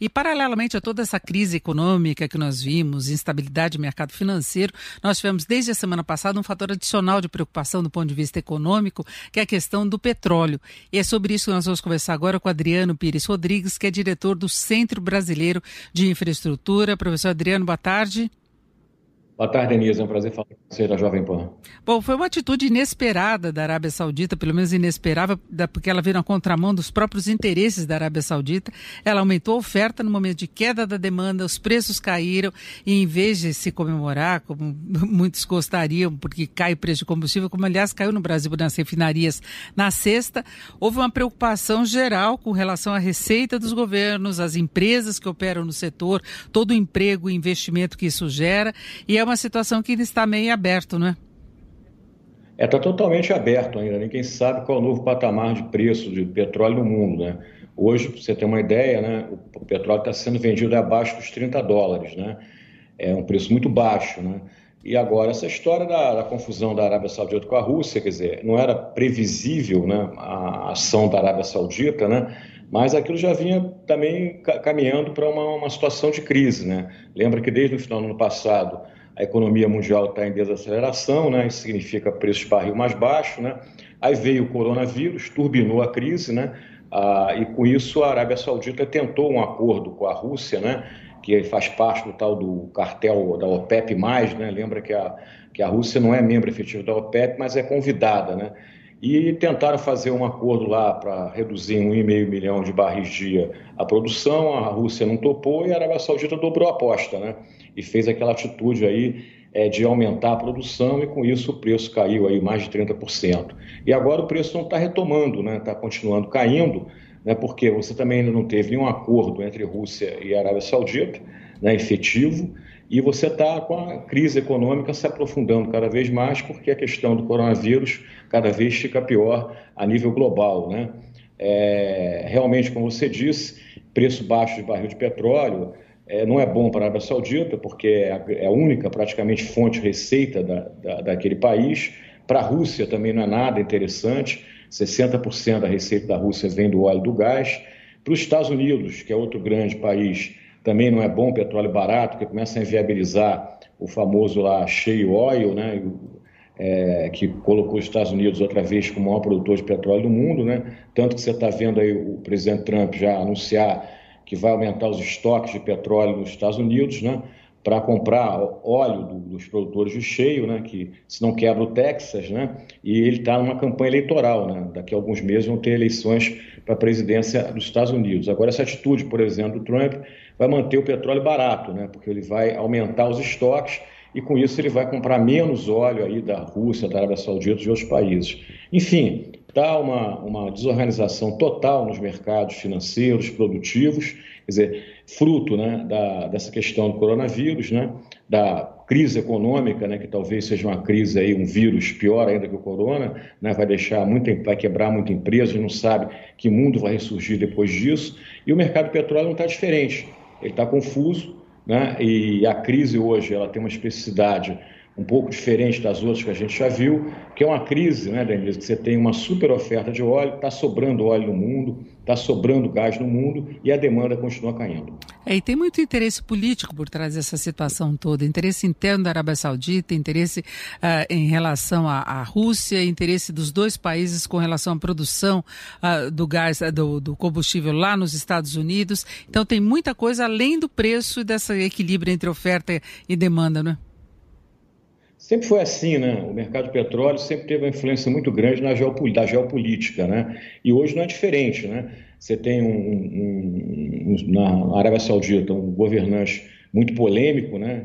E, paralelamente a toda essa crise econômica que nós vimos, instabilidade do mercado financeiro, nós tivemos desde a semana passada um fator adicional de preocupação do ponto de vista econômico, que é a questão do petróleo. E é sobre isso que nós vamos conversar agora com Adriano Pires Rodrigues, que é diretor do Centro Brasileiro de Infraestrutura. Professor Adriano, boa tarde. Boa tarde, Denise. É um prazer falar com você da Jovem Pan. Bom, foi uma atitude inesperada da Arábia Saudita, pelo menos inesperável, porque ela veio na contramão dos próprios interesses da Arábia Saudita. Ela aumentou a oferta no momento de queda da demanda, os preços caíram e, em vez de se comemorar, como muitos gostariam, porque cai o preço de combustível, como aliás caiu no Brasil nas refinarias na sexta, houve uma preocupação geral com relação à receita dos governos, às empresas que operam no setor, todo o emprego e investimento que isso gera. E é uma situação que ainda está meio aberto, não é? É, está totalmente aberto ainda. Ninguém sabe qual é o novo patamar de preço de petróleo no mundo, né? Hoje, para você ter uma ideia, né, o petróleo está sendo vendido abaixo dos 30 dólares, né? É um preço muito baixo, né? E agora, essa história da, da, confusão da Arábia Saudita com a Rússia, quer dizer, não era previsível né, a ação da Arábia Saudita, né? Mas aquilo já vinha também caminhando para uma, uma situação de crise, né? Lembra que desde o final do ano passado a economia mundial está em desaceleração, né? isso significa preço de barril mais baixo. Né? Aí veio o coronavírus, turbinou a crise, né? Ah, e com isso a Arábia Saudita tentou um acordo com a Rússia, né? que faz parte do tal do cartel da OPEP+, né? lembra que a, que a Rússia não é membro efetivo da OPEP, mas é convidada. Né? E tentaram fazer um acordo lá para reduzir em 1,5 milhão de barris dia a produção, a Rússia não topou e a Arábia Saudita dobrou a aposta. Né? e fez aquela atitude aí é, de aumentar a produção e com isso o preço caiu aí mais de 30%. E agora o preço não está retomando, né? Está continuando caindo, né? Porque você também ainda não teve nenhum acordo entre Rússia e Arábia Saudita, né? Efetivo. E você está com a crise econômica se aprofundando cada vez mais, porque a questão do coronavírus cada vez fica pior a nível global. Né? É, realmente, como você disse, preço baixo de barril de petróleo, é, não é bom para a Arábia Saudita, porque é a, é única praticamente fonte receita da, da, daquele país. Para a Rússia também não é nada interessante, 60% da receita da Rússia vem do óleo e do gás. Para os Estados Unidos, que é outro grande país, também não é bom petróleo barato, que começa a inviabilizar o famoso lá shale oil, né, é, que colocou os Estados Unidos outra vez como o maior produtor de petróleo do mundo, né? Tanto que você está vendo aí o presidente Trump já anunciar que vai aumentar os estoques de petróleo nos Estados Unidos, né? Para comprar óleo do, dos produtores de cheio, né, que se não quebra o Texas, né, e ele está numa campanha eleitoral, né, daqui a alguns meses vão ter eleições para a presidência dos Estados Unidos. Agora essa atitude, por exemplo, do Trump vai manter o petróleo barato, né, porque ele vai aumentar os estoques e com isso ele vai comprar menos óleo aí da Rússia, da Arábia Saudita e de outros países. Enfim, está uma, uma desorganização total nos mercados financeiros, produtivos, quer dizer, fruto né, da, dessa questão do coronavírus, né, da crise econômica, né, que talvez seja uma crise aí, um vírus pior ainda que o corona, né, vai deixar muito, vai quebrar muita empresa, não sabe que mundo vai ressurgir depois disso, e o mercado petróleo não está diferente, ele está confuso, né, e a crise hoje ela tem uma especificidade um pouco diferente das outras que a gente já viu, que é uma crise, né, Denise, que você tem uma super oferta de óleo, está sobrando óleo no mundo, está sobrando gás no mundo e a demanda continua caindo. É, e tem muito interesse político por trás dessa situação toda, interesse interno da Arábia Saudita, interesse uh, em relação à, à, Rússia, interesse dos dois países com relação à produção uh, do gás, do, do combustível lá nos Estados Unidos. Então tem muita coisa além do preço e desse equilíbrio entre oferta e demanda, não é? Sempre foi assim, né? O mercado de petróleo sempre teve uma influência muito grande na geopol da geopolítica, né? E hoje não é diferente, né? Você tem um, um, um, na Arábia Saudita um governante muito polêmico, né?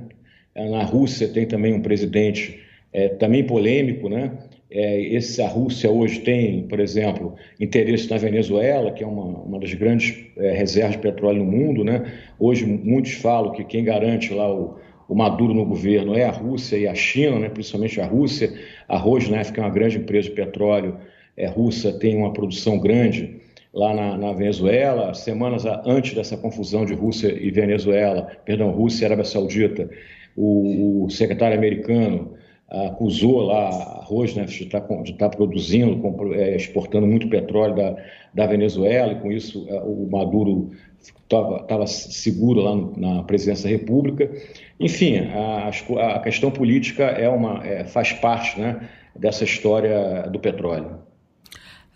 Na Rússia tem também um presidente é, também polêmico, né? É, esse, a Rússia hoje tem, por exemplo, interesse na Venezuela, que é uma, uma das grandes é, reservas de petróleo no mundo, né? Hoje muitos falam que quem garante lá o o Maduro no governo é a Rússia e a China, né, principalmente a Rússia. A Rosneft, que é uma grande empresa de petróleo é, russa, tem uma produção grande lá na, na, Venezuela. Semanas antes dessa confusão de Rússia e Venezuela, perdão, Rússia e Arábia Saudita, o, o secretário americano acusou lá a Rosneft né, de estar, tá de estar tá produzindo, é, exportando muito petróleo da, da Venezuela, e com isso é, o Maduro estava seguro lá na presidência da República. Enfim, a, a questão política é uma, é, faz parte né, dessa história do petróleo.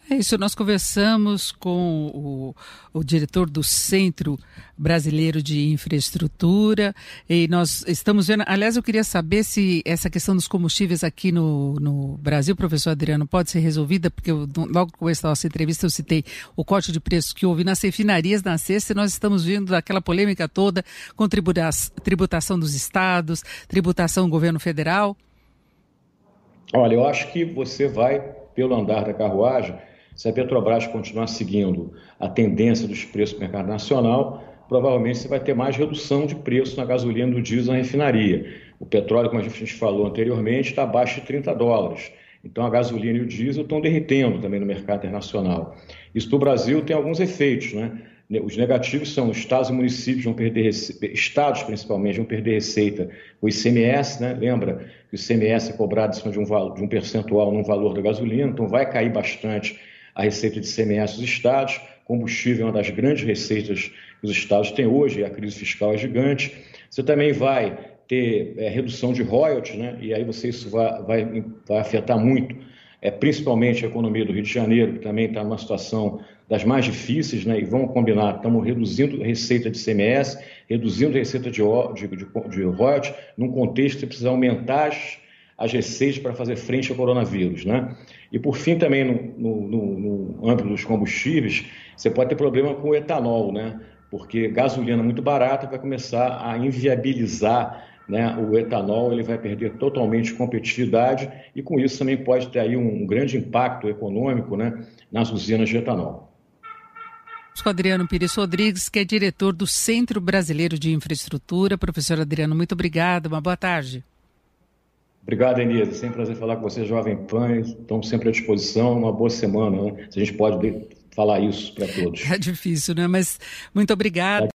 É isso, nós conversamos com o, o, diretor do Centro Brasileiro de Infraestrutura e nós estamos vendo. Aliás, eu queria saber se essa questão dos combustíveis aqui no, no Brasil, professor Adriano, pode ser resolvida, porque eu, logo com essa nossa entrevista eu citei o corte de preços que houve nas refinarias na sexta e nós estamos vendo aquela polêmica toda com tributação dos estados, tributação do governo federal. Olha, eu acho que você vai, pelo andar da carruagem, se a Petrobras continuar seguindo a tendência dos preços do mercado nacional, provavelmente você vai ter mais redução de preço na gasolina do diesel na refinaria. O petróleo, como a gente falou anteriormente, está abaixo de 30 dólares. Então a gasolina e o diesel estão derretendo também no mercado internacional. Isso para o Brasil tem alguns efeitos, né? Os negativos são estados e municípios vão perder estados principalmente vão perder receita. O ICMS, né? Lembra que o ICMS é cobrado em cima de um, de um percentual no valor da gasolina, então vai cair bastante a receita de CMS dos estados, combustível é uma das grandes receitas que os estados têm hoje, a crise fiscal é gigante. Você também vai ter é, redução de royalties, né? e aí você, isso vai, vai, vai afetar muito, é, principalmente a economia do Rio de Janeiro, que também está numa situação das mais difíceis, né? e vamos combinar, estamos reduzindo receita de CMS, reduzindo receita de, de, de, de royalties, num contexto que precisa aumentar as as receitas para fazer frente ao coronavírus. Né? E, por fim, também no, no, no, âmbito dos combustíveis, você pode ter problema com o etanol, né? porque gasolina muito barata vai começar a inviabilizar né, o etanol, ele vai perder totalmente competitividade e, com isso, também pode ter aí um grande impacto econômico né, nas usinas de etanol. Com Adriano Pires Rodrigues, que é diretor do Centro Brasileiro de Infraestrutura. Professor Adriano, muito obrigado, uma boa tarde. Obrigado, Enisa. Sempre um prazer falar com você, Jovem Pan. Estamos sempre à disposição. Uma boa semana, né? Se a gente pode falar isso para todos. É difícil, né? Mas muito obrigado.